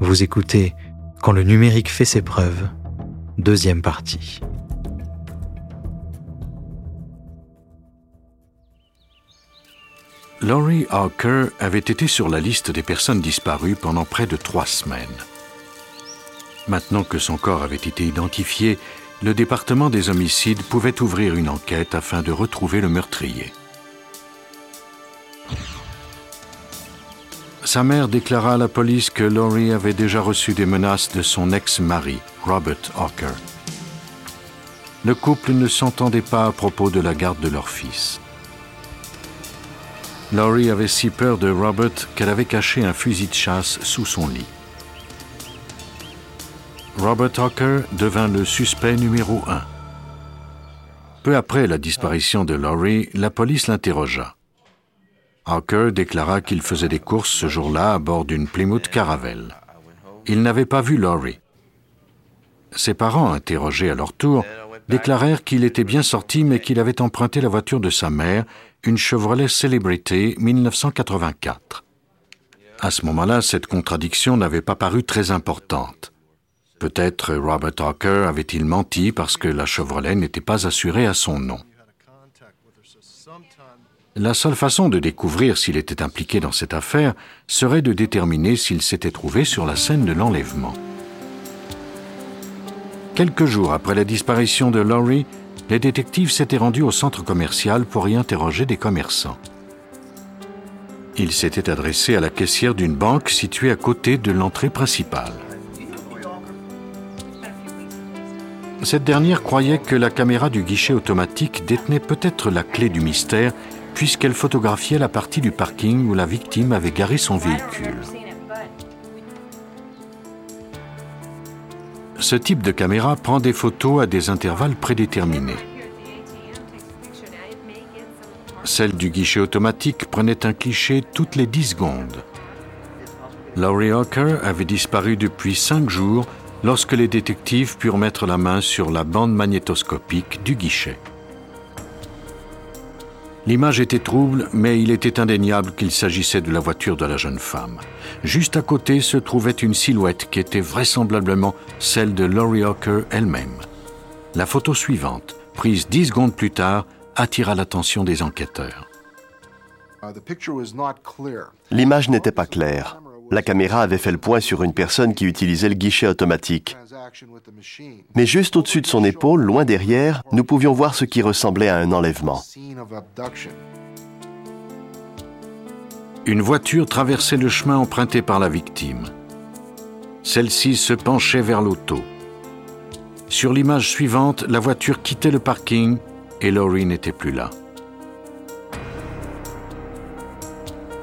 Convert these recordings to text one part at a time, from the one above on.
Vous écoutez Quand le numérique fait ses preuves, deuxième partie. Laurie Harker avait été sur la liste des personnes disparues pendant près de trois semaines. Maintenant que son corps avait été identifié, le département des homicides pouvait ouvrir une enquête afin de retrouver le meurtrier. Sa mère déclara à la police que Laurie avait déjà reçu des menaces de son ex-mari, Robert Hawker. Le couple ne s'entendait pas à propos de la garde de leur fils. Laurie avait si peur de Robert qu'elle avait caché un fusil de chasse sous son lit. Robert Hawker devint le suspect numéro un. Peu après la disparition de Laurie, la police l'interrogea. Hawker déclara qu'il faisait des courses ce jour-là à bord d'une Plymouth Caravelle. Il n'avait pas vu Laurie. Ses parents, interrogés à leur tour, déclarèrent qu'il était bien sorti mais qu'il avait emprunté la voiture de sa mère, une Chevrolet Celebrity 1984. À ce moment-là, cette contradiction n'avait pas paru très importante. Peut-être Robert Hawker avait-il menti parce que la Chevrolet n'était pas assurée à son nom. La seule façon de découvrir s'il était impliqué dans cette affaire serait de déterminer s'il s'était trouvé sur la scène de l'enlèvement. Quelques jours après la disparition de Laurie, les détectives s'étaient rendus au centre commercial pour y interroger des commerçants. Ils s'étaient adressés à la caissière d'une banque située à côté de l'entrée principale. Cette dernière croyait que la caméra du guichet automatique détenait peut-être la clé du mystère puisqu'elle photographiait la partie du parking où la victime avait garé son véhicule. Ce type de caméra prend des photos à des intervalles prédéterminés. Celle du guichet automatique prenait un cliché toutes les 10 secondes. Laurie Hawker avait disparu depuis cinq jours lorsque les détectives purent mettre la main sur la bande magnétoscopique du guichet. L'image était trouble, mais il était indéniable qu'il s'agissait de la voiture de la jeune femme. Juste à côté se trouvait une silhouette qui était vraisemblablement celle de Laurie Hawker elle-même. La photo suivante, prise dix secondes plus tard, attira l'attention des enquêteurs. L'image n'était pas claire. La caméra avait fait le point sur une personne qui utilisait le guichet automatique. Mais juste au-dessus de son épaule, loin derrière, nous pouvions voir ce qui ressemblait à un enlèvement. Une voiture traversait le chemin emprunté par la victime. Celle-ci se penchait vers l'auto. Sur l'image suivante, la voiture quittait le parking et Laurie n'était plus là.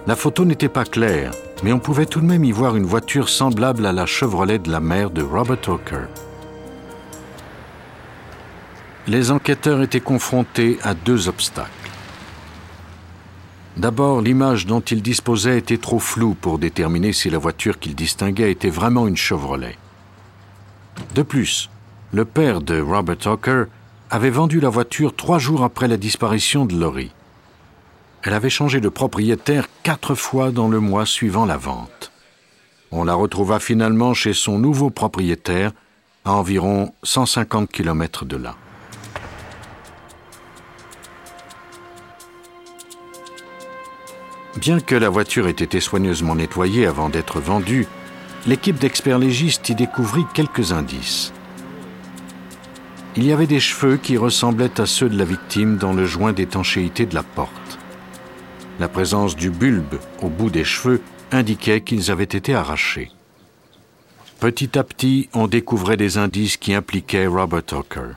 La photo n'était pas claire, mais on pouvait tout de même y voir une voiture semblable à la Chevrolet de la mère de Robert Hawker. Les enquêteurs étaient confrontés à deux obstacles. D'abord, l'image dont ils disposaient était trop floue pour déterminer si la voiture qu'ils distinguaient était vraiment une Chevrolet. De plus, le père de Robert Hawker avait vendu la voiture trois jours après la disparition de Laurie. Elle avait changé de propriétaire quatre fois dans le mois suivant la vente. On la retrouva finalement chez son nouveau propriétaire, à environ 150 km de là. Bien que la voiture ait été soigneusement nettoyée avant d'être vendue, l'équipe d'experts légistes y découvrit quelques indices. Il y avait des cheveux qui ressemblaient à ceux de la victime dans le joint d'étanchéité de la porte. La présence du bulbe au bout des cheveux indiquait qu'ils avaient été arrachés. Petit à petit, on découvrait des indices qui impliquaient Robert Hawker.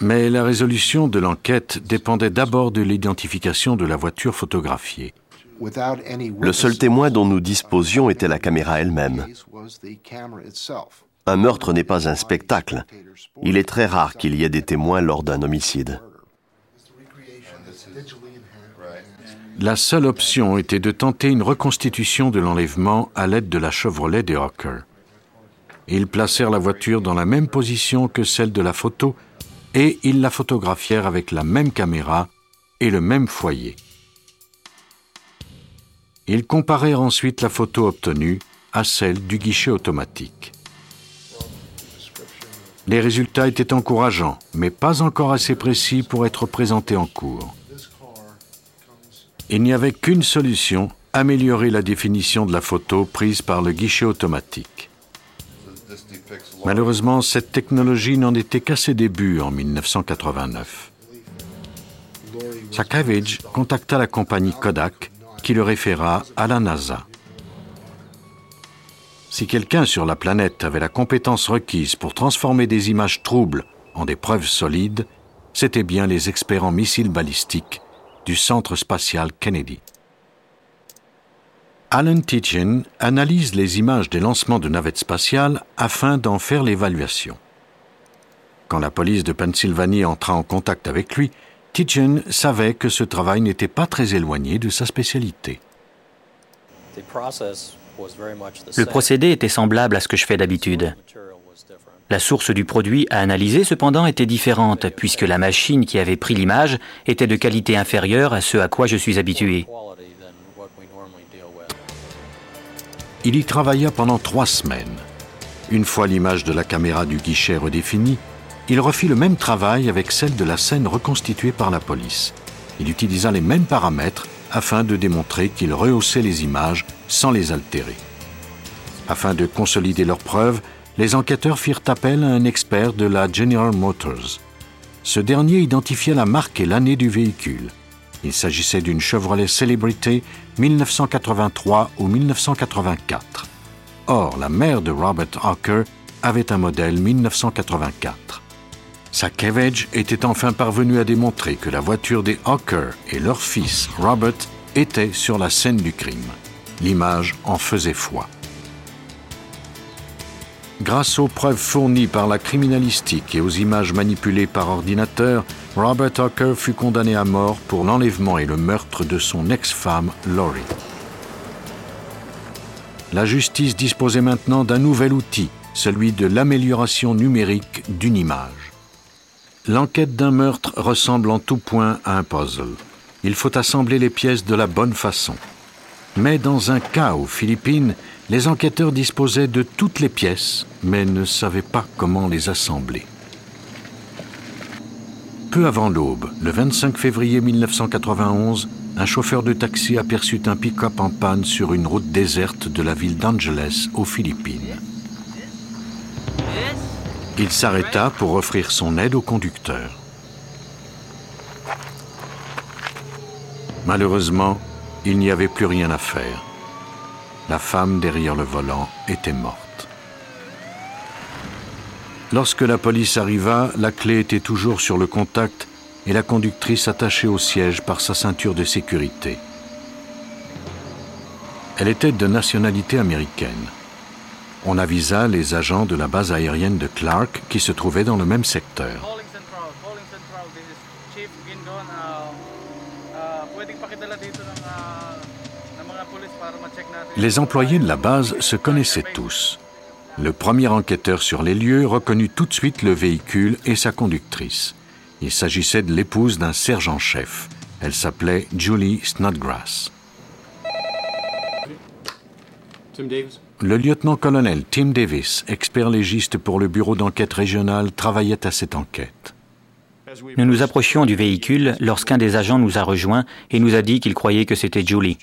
Mais la résolution de l'enquête dépendait d'abord de l'identification de la voiture photographiée. Le seul témoin dont nous disposions était la caméra elle-même. Un meurtre n'est pas un spectacle. Il est très rare qu'il y ait des témoins lors d'un homicide. La seule option était de tenter une reconstitution de l'enlèvement à l'aide de la Chevrolet des Hawker. Ils placèrent la voiture dans la même position que celle de la photo et ils la photographièrent avec la même caméra et le même foyer. Ils comparèrent ensuite la photo obtenue à celle du guichet automatique. Les résultats étaient encourageants, mais pas encore assez précis pour être présentés en cours. Il n'y avait qu'une solution, améliorer la définition de la photo prise par le guichet automatique. Malheureusement, cette technologie n'en était qu'à ses débuts en 1989. Sakavage contacta la compagnie Kodak qui le référa à la NASA. Si quelqu'un sur la planète avait la compétence requise pour transformer des images troubles en des preuves solides, c'étaient bien les experts en missiles balistiques du Centre spatial Kennedy. Alan Tietjen analyse les images des lancements de navettes spatiales afin d'en faire l'évaluation. Quand la police de Pennsylvanie entra en contact avec lui, Tietjen savait que ce travail n'était pas très éloigné de sa spécialité. Le procédé était semblable à ce que je fais d'habitude. La source du produit à analyser, cependant, était différente, puisque la machine qui avait pris l'image était de qualité inférieure à ce à quoi je suis habitué. Il y travailla pendant trois semaines. Une fois l'image de la caméra du guichet redéfinie, il refit le même travail avec celle de la scène reconstituée par la police. Il utilisa les mêmes paramètres afin de démontrer qu'il rehaussait les images sans les altérer. Afin de consolider leurs preuves, les enquêteurs firent appel à un expert de la General Motors. Ce dernier identifia la marque et l'année du véhicule. Il s'agissait d'une Chevrolet Celebrity 1983 ou 1984. Or, la mère de Robert Hawker avait un modèle 1984. Sakevage était enfin parvenu à démontrer que la voiture des Hawker et leur fils Robert étaient sur la scène du crime. L'image en faisait foi. Grâce aux preuves fournies par la criminalistique et aux images manipulées par ordinateur, Robert Tucker fut condamné à mort pour l'enlèvement et le meurtre de son ex-femme Laurie. La justice disposait maintenant d'un nouvel outil, celui de l'amélioration numérique d'une image. L'enquête d'un meurtre ressemble en tout point à un puzzle. Il faut assembler les pièces de la bonne façon. Mais dans un cas aux Philippines, les enquêteurs disposaient de toutes les pièces, mais ne savaient pas comment les assembler. Peu avant l'aube, le 25 février 1991, un chauffeur de taxi aperçut un pick-up en panne sur une route déserte de la ville d'Angeles, aux Philippines. Il s'arrêta pour offrir son aide au conducteur. Malheureusement, il n'y avait plus rien à faire. La femme derrière le volant était morte. Lorsque la police arriva, la clé était toujours sur le contact et la conductrice attachée au siège par sa ceinture de sécurité. Elle était de nationalité américaine. On avisa les agents de la base aérienne de Clark qui se trouvaient dans le même secteur. Les employés de la base se connaissaient tous. Le premier enquêteur sur les lieux reconnut tout de suite le véhicule et sa conductrice. Il s'agissait de l'épouse d'un sergent-chef. Elle s'appelait Julie Snodgrass. Le lieutenant-colonel Tim Davis, expert légiste pour le bureau d'enquête régional, travaillait à cette enquête. Nous nous approchions du véhicule lorsqu'un des agents nous a rejoints et nous a dit qu'il croyait que c'était Julie.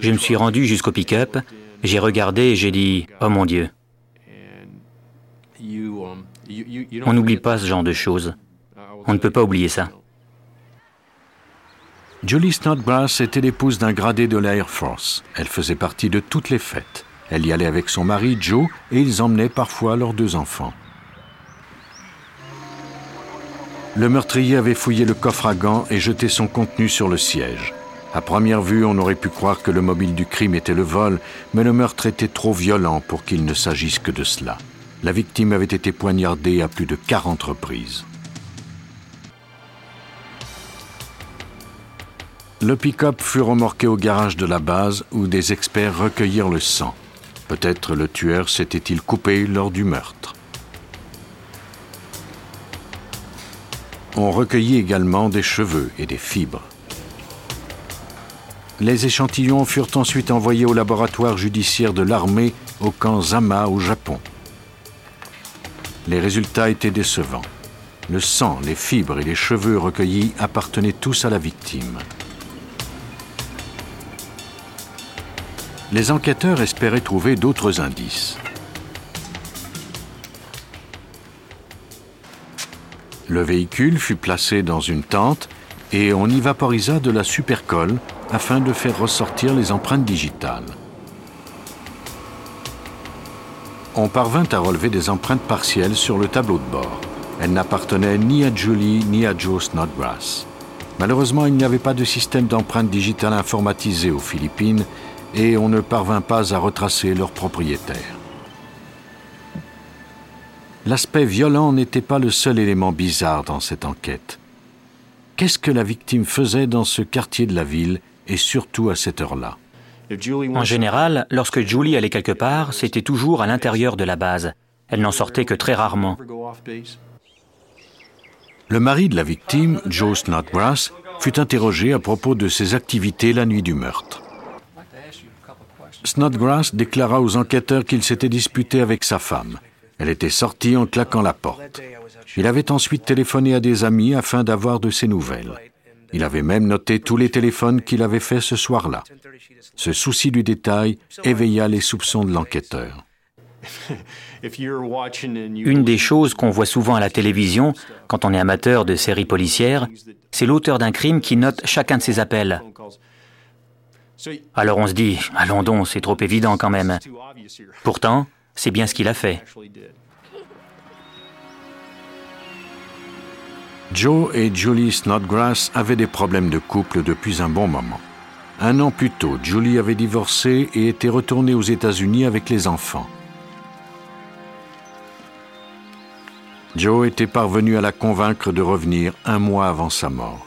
Je me suis rendu jusqu'au pick-up, j'ai regardé et j'ai dit ⁇ Oh mon Dieu !⁇ On n'oublie pas ce genre de choses. On ne peut pas oublier ça. Julie Snodgrass était l'épouse d'un gradé de l'Air Force. Elle faisait partie de toutes les fêtes. Elle y allait avec son mari Joe et ils emmenaient parfois leurs deux enfants. Le meurtrier avait fouillé le coffre à gants et jeté son contenu sur le siège. À première vue, on aurait pu croire que le mobile du crime était le vol, mais le meurtre était trop violent pour qu'il ne s'agisse que de cela. La victime avait été poignardée à plus de 40 reprises. Le pick-up fut remorqué au garage de la base où des experts recueillirent le sang. Peut-être le tueur s'était-il coupé lors du meurtre. On recueillit également des cheveux et des fibres. Les échantillons furent ensuite envoyés au laboratoire judiciaire de l'armée au camp Zama au Japon. Les résultats étaient décevants. Le sang, les fibres et les cheveux recueillis appartenaient tous à la victime. Les enquêteurs espéraient trouver d'autres indices. Le véhicule fut placé dans une tente et on y vaporisa de la supercolle afin de faire ressortir les empreintes digitales. On parvint à relever des empreintes partielles sur le tableau de bord. Elles n'appartenaient ni à Julie ni à Joe Snodgrass. Malheureusement, il n'y avait pas de système d'empreintes digitales informatisé aux Philippines et on ne parvint pas à retracer leurs propriétaires. L'aspect violent n'était pas le seul élément bizarre dans cette enquête. Qu'est-ce que la victime faisait dans ce quartier de la ville et surtout à cette heure-là En général, lorsque Julie allait quelque part, c'était toujours à l'intérieur de la base. Elle n'en sortait que très rarement. Le mari de la victime, Joe Snodgrass, fut interrogé à propos de ses activités la nuit du meurtre. Snodgrass déclara aux enquêteurs qu'il s'était disputé avec sa femme. Elle était sortie en claquant la porte. Il avait ensuite téléphoné à des amis afin d'avoir de ses nouvelles. Il avait même noté tous les téléphones qu'il avait faits ce soir-là. Ce souci du détail éveilla les soupçons de l'enquêteur. Une des choses qu'on voit souvent à la télévision, quand on est amateur de séries policières, c'est l'auteur d'un crime qui note chacun de ses appels. Alors on se dit, allons donc, c'est trop évident quand même. Pourtant, c'est bien ce qu'il a fait. Joe et Julie Snodgrass avaient des problèmes de couple depuis un bon moment. Un an plus tôt, Julie avait divorcé et était retournée aux États-Unis avec les enfants. Joe était parvenu à la convaincre de revenir un mois avant sa mort.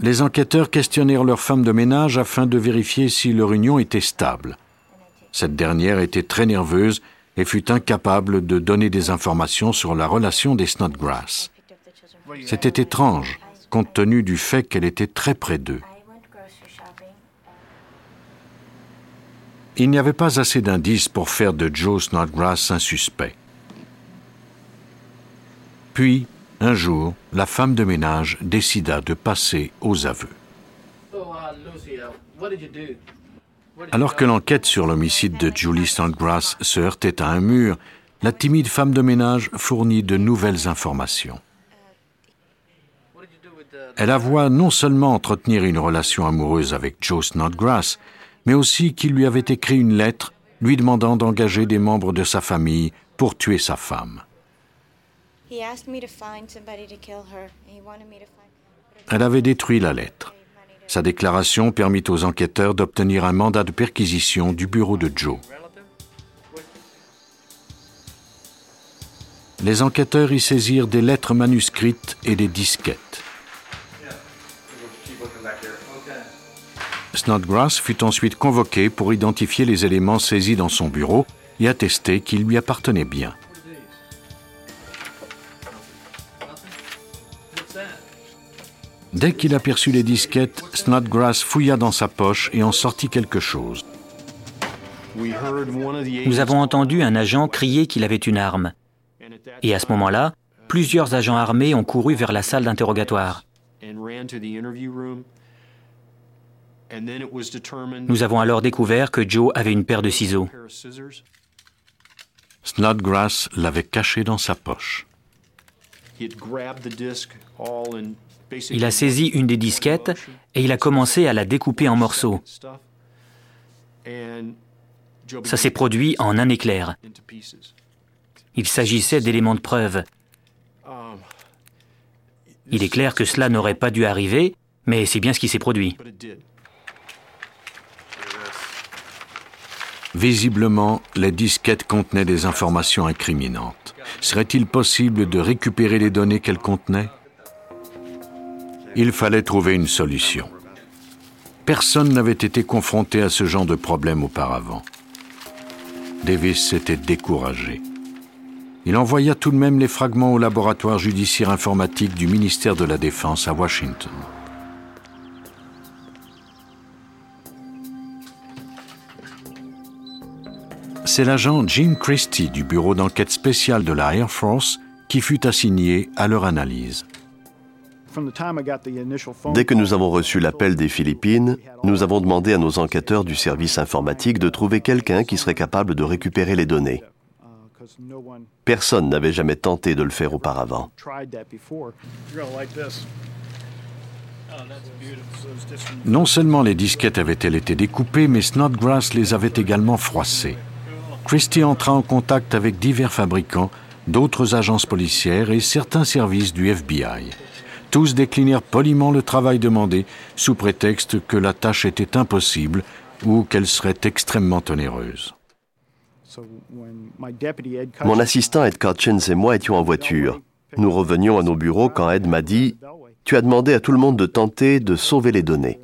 Les enquêteurs questionnèrent leur femme de ménage afin de vérifier si leur union était stable. Cette dernière était très nerveuse et fut incapable de donner des informations sur la relation des Snodgrass. C'était étrange, compte tenu du fait qu'elle était très près d'eux. Il n'y avait pas assez d'indices pour faire de Joe Snodgrass un suspect. Puis, un jour, la femme de ménage décida de passer aux aveux. Alors que l'enquête sur l'homicide de Julie Snodgrass se heurtait à un mur, la timide femme de ménage fournit de nouvelles informations. Elle avoua non seulement entretenir une relation amoureuse avec Joe Snodgrass, mais aussi qu'il lui avait écrit une lettre lui demandant d'engager des membres de sa famille pour tuer sa femme. Elle avait détruit la lettre. Sa déclaration permit aux enquêteurs d'obtenir un mandat de perquisition du bureau de Joe. Les enquêteurs y saisirent des lettres manuscrites et des disquettes. Snodgrass fut ensuite convoqué pour identifier les éléments saisis dans son bureau et attester qu'ils lui appartenaient bien. Dès qu'il aperçut les disquettes, Snodgrass fouilla dans sa poche et en sortit quelque chose. Nous avons entendu un agent crier qu'il avait une arme. Et à ce moment-là, plusieurs agents armés ont couru vers la salle d'interrogatoire. Nous avons alors découvert que Joe avait une paire de ciseaux. Snodgrass l'avait caché dans sa poche. Il a saisi une des disquettes et il a commencé à la découper en morceaux. Ça s'est produit en un éclair. Il s'agissait d'éléments de preuve. Il est clair que cela n'aurait pas dû arriver, mais c'est bien ce qui s'est produit. Visiblement, les disquettes contenaient des informations incriminantes. Serait-il possible de récupérer les données qu'elles contenaient? Il fallait trouver une solution. Personne n'avait été confronté à ce genre de problème auparavant. Davis s'était découragé. Il envoya tout de même les fragments au laboratoire judiciaire informatique du ministère de la Défense à Washington. C'est l'agent Jim Christie du bureau d'enquête spéciale de la Air Force qui fut assigné à leur analyse. Dès que nous avons reçu l'appel des Philippines, nous avons demandé à nos enquêteurs du service informatique de trouver quelqu'un qui serait capable de récupérer les données. Personne n'avait jamais tenté de le faire auparavant. Non seulement les disquettes avaient-elles été découpées, mais Snodgrass les avait également froissées. Christie entra en contact avec divers fabricants, d'autres agences policières et certains services du FBI. Tous déclinèrent poliment le travail demandé sous prétexte que la tâche était impossible ou qu'elle serait extrêmement onéreuse. Mon assistant Ed Cutchins et moi étions en voiture. Nous revenions à nos bureaux quand Ed m'a dit Tu as demandé à tout le monde de tenter de sauver les données.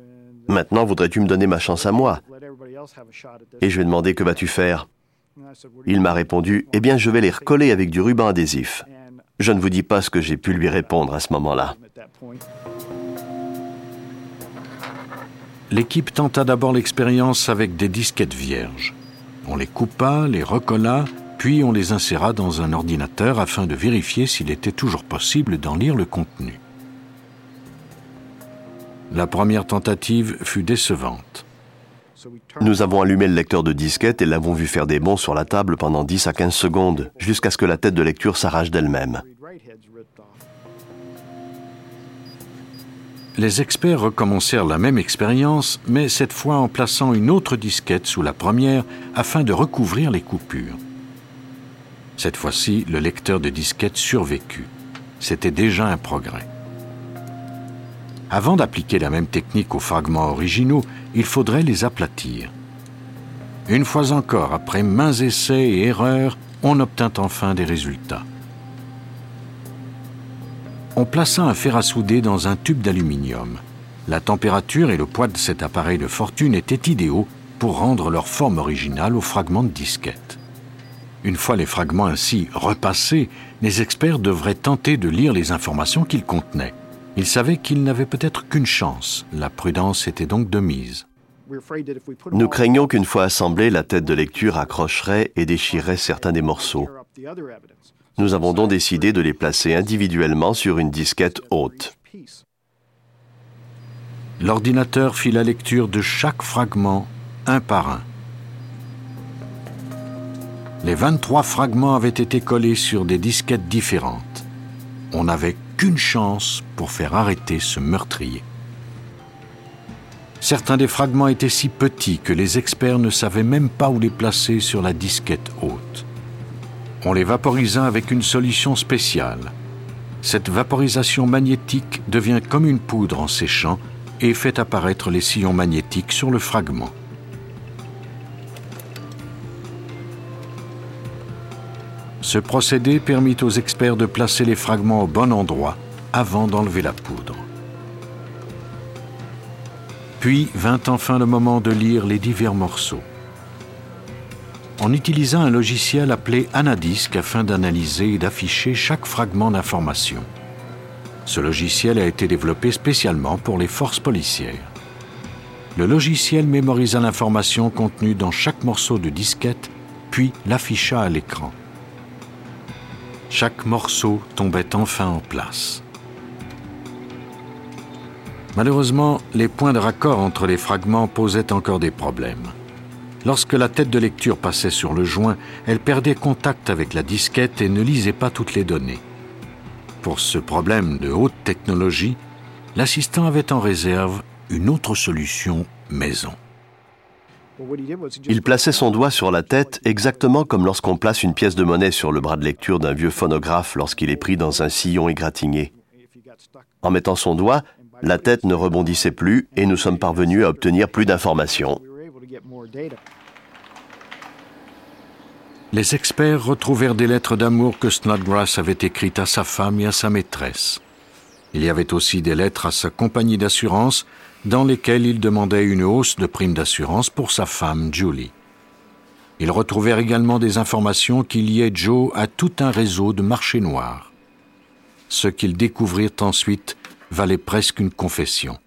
Maintenant, voudrais-tu me donner ma chance à moi? Et je lui ai demandé Que vas-tu faire? Il m'a répondu Eh bien, je vais les recoller avec du ruban adhésif. Je ne vous dis pas ce que j'ai pu lui répondre à ce moment-là. L'équipe tenta d'abord l'expérience avec des disquettes vierges. On les coupa, les recolla, puis on les inséra dans un ordinateur afin de vérifier s'il était toujours possible d'en lire le contenu. La première tentative fut décevante. Nous avons allumé le lecteur de disquette et l'avons vu faire des bonds sur la table pendant 10 à 15 secondes, jusqu'à ce que la tête de lecture s'arrache d'elle-même. Les experts recommencèrent la même expérience, mais cette fois en plaçant une autre disquette sous la première afin de recouvrir les coupures. Cette fois-ci, le lecteur de disquette survécut. C'était déjà un progrès. Avant d'appliquer la même technique aux fragments originaux, il faudrait les aplatir. Une fois encore, après mains essais et erreurs, on obtint enfin des résultats on plaça un fer à souder dans un tube d'aluminium. La température et le poids de cet appareil de fortune étaient idéaux pour rendre leur forme originale aux fragments de disquette. Une fois les fragments ainsi repassés, les experts devraient tenter de lire les informations qu'ils contenaient. Ils savaient qu'ils n'avaient peut-être qu'une chance. La prudence était donc de mise. Nous craignons qu'une fois assemblée, la tête de lecture accrocherait et déchirerait certains des morceaux. Nous avons donc décidé de les placer individuellement sur une disquette haute. L'ordinateur fit la lecture de chaque fragment un par un. Les 23 fragments avaient été collés sur des disquettes différentes. On n'avait qu'une chance pour faire arrêter ce meurtrier. Certains des fragments étaient si petits que les experts ne savaient même pas où les placer sur la disquette haute on les vaporisa avec une solution spéciale. Cette vaporisation magnétique devient comme une poudre en séchant et fait apparaître les sillons magnétiques sur le fragment. Ce procédé permit aux experts de placer les fragments au bon endroit avant d'enlever la poudre. Puis vint enfin le moment de lire les divers morceaux en utilisant un logiciel appelé Anadisk afin d'analyser et d'afficher chaque fragment d'information. Ce logiciel a été développé spécialement pour les forces policières. Le logiciel mémorisa l'information contenue dans chaque morceau de disquette, puis l'afficha à l'écran. Chaque morceau tombait enfin en place. Malheureusement, les points de raccord entre les fragments posaient encore des problèmes. Lorsque la tête de lecture passait sur le joint, elle perdait contact avec la disquette et ne lisait pas toutes les données. Pour ce problème de haute technologie, l'assistant avait en réserve une autre solution maison. Il plaçait son doigt sur la tête exactement comme lorsqu'on place une pièce de monnaie sur le bras de lecture d'un vieux phonographe lorsqu'il est pris dans un sillon égratigné. En mettant son doigt, la tête ne rebondissait plus et nous sommes parvenus à obtenir plus d'informations. Les experts retrouvèrent des lettres d'amour que Snodgrass avait écrites à sa femme et à sa maîtresse. Il y avait aussi des lettres à sa compagnie d'assurance dans lesquelles il demandait une hausse de prime d'assurance pour sa femme Julie. Ils retrouvèrent également des informations qui liaient Joe à tout un réseau de marchés noirs. Ce qu'ils découvrirent ensuite valait presque une confession.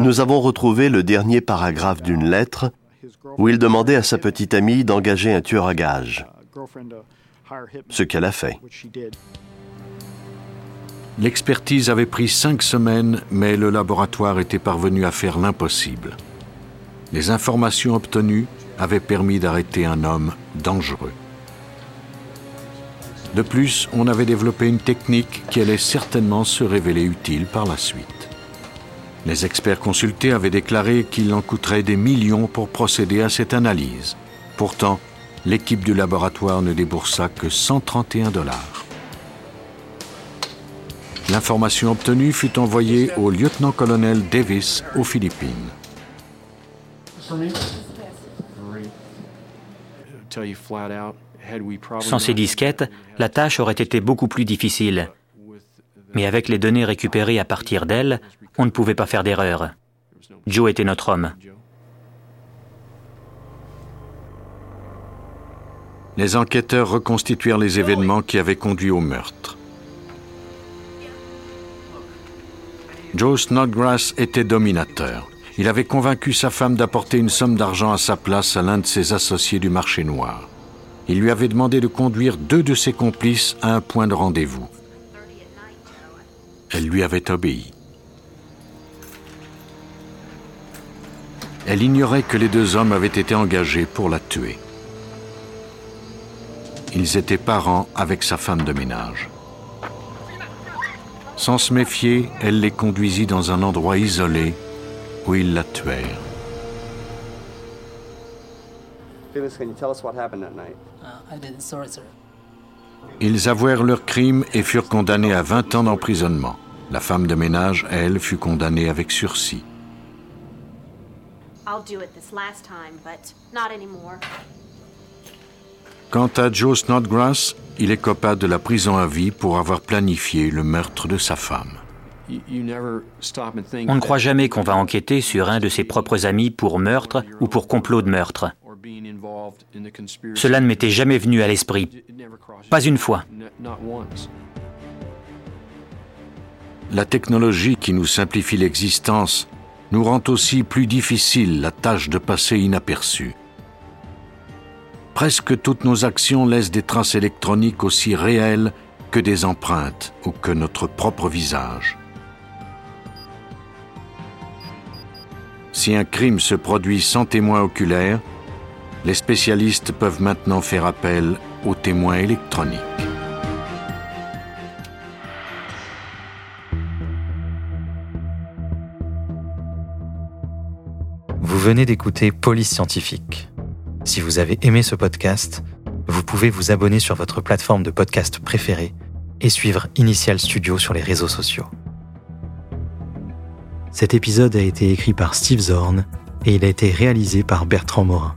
Nous avons retrouvé le dernier paragraphe d'une lettre où il demandait à sa petite amie d'engager un tueur à gages, ce qu'elle a fait. L'expertise avait pris cinq semaines, mais le laboratoire était parvenu à faire l'impossible. Les informations obtenues avaient permis d'arrêter un homme dangereux. De plus, on avait développé une technique qui allait certainement se révéler utile par la suite. Les experts consultés avaient déclaré qu'il en coûterait des millions pour procéder à cette analyse. Pourtant, l'équipe du laboratoire ne déboursa que 131 dollars. L'information obtenue fut envoyée au lieutenant-colonel Davis aux Philippines. Sans ces disquettes, la tâche aurait été beaucoup plus difficile. Mais avec les données récupérées à partir d'elles, on ne pouvait pas faire d'erreur. Joe était notre homme. Les enquêteurs reconstituèrent les événements qui avaient conduit au meurtre. Joe Snodgrass était dominateur. Il avait convaincu sa femme d'apporter une somme d'argent à sa place à l'un de ses associés du marché noir. Il lui avait demandé de conduire deux de ses complices à un point de rendez-vous. Elle lui avait obéi. Elle ignorait que les deux hommes avaient été engagés pour la tuer. Ils étaient parents avec sa femme de ménage. Sans se méfier, elle les conduisit dans un endroit isolé où ils la tuèrent. Ils avouèrent leur crime et furent condamnés à 20 ans d'emprisonnement. La femme de ménage, elle, fut condamnée avec sursis. Quant à Joe Snodgrass, il est coupable de la prison à vie pour avoir planifié le meurtre de sa femme. On ne croit jamais qu'on va enquêter sur un de ses propres amis pour meurtre ou pour complot de meurtre. Cela ne m'était jamais venu à l'esprit. Pas une fois. La technologie qui nous simplifie l'existence nous rend aussi plus difficile la tâche de passer inaperçu. Presque toutes nos actions laissent des traces électroniques aussi réelles que des empreintes ou que notre propre visage. Si un crime se produit sans témoin oculaire, les spécialistes peuvent maintenant faire appel aux témoins électroniques. Vous venez d'écouter Police Scientifique. Si vous avez aimé ce podcast, vous pouvez vous abonner sur votre plateforme de podcast préférée et suivre Initial Studio sur les réseaux sociaux. Cet épisode a été écrit par Steve Zorn et il a été réalisé par Bertrand Morin.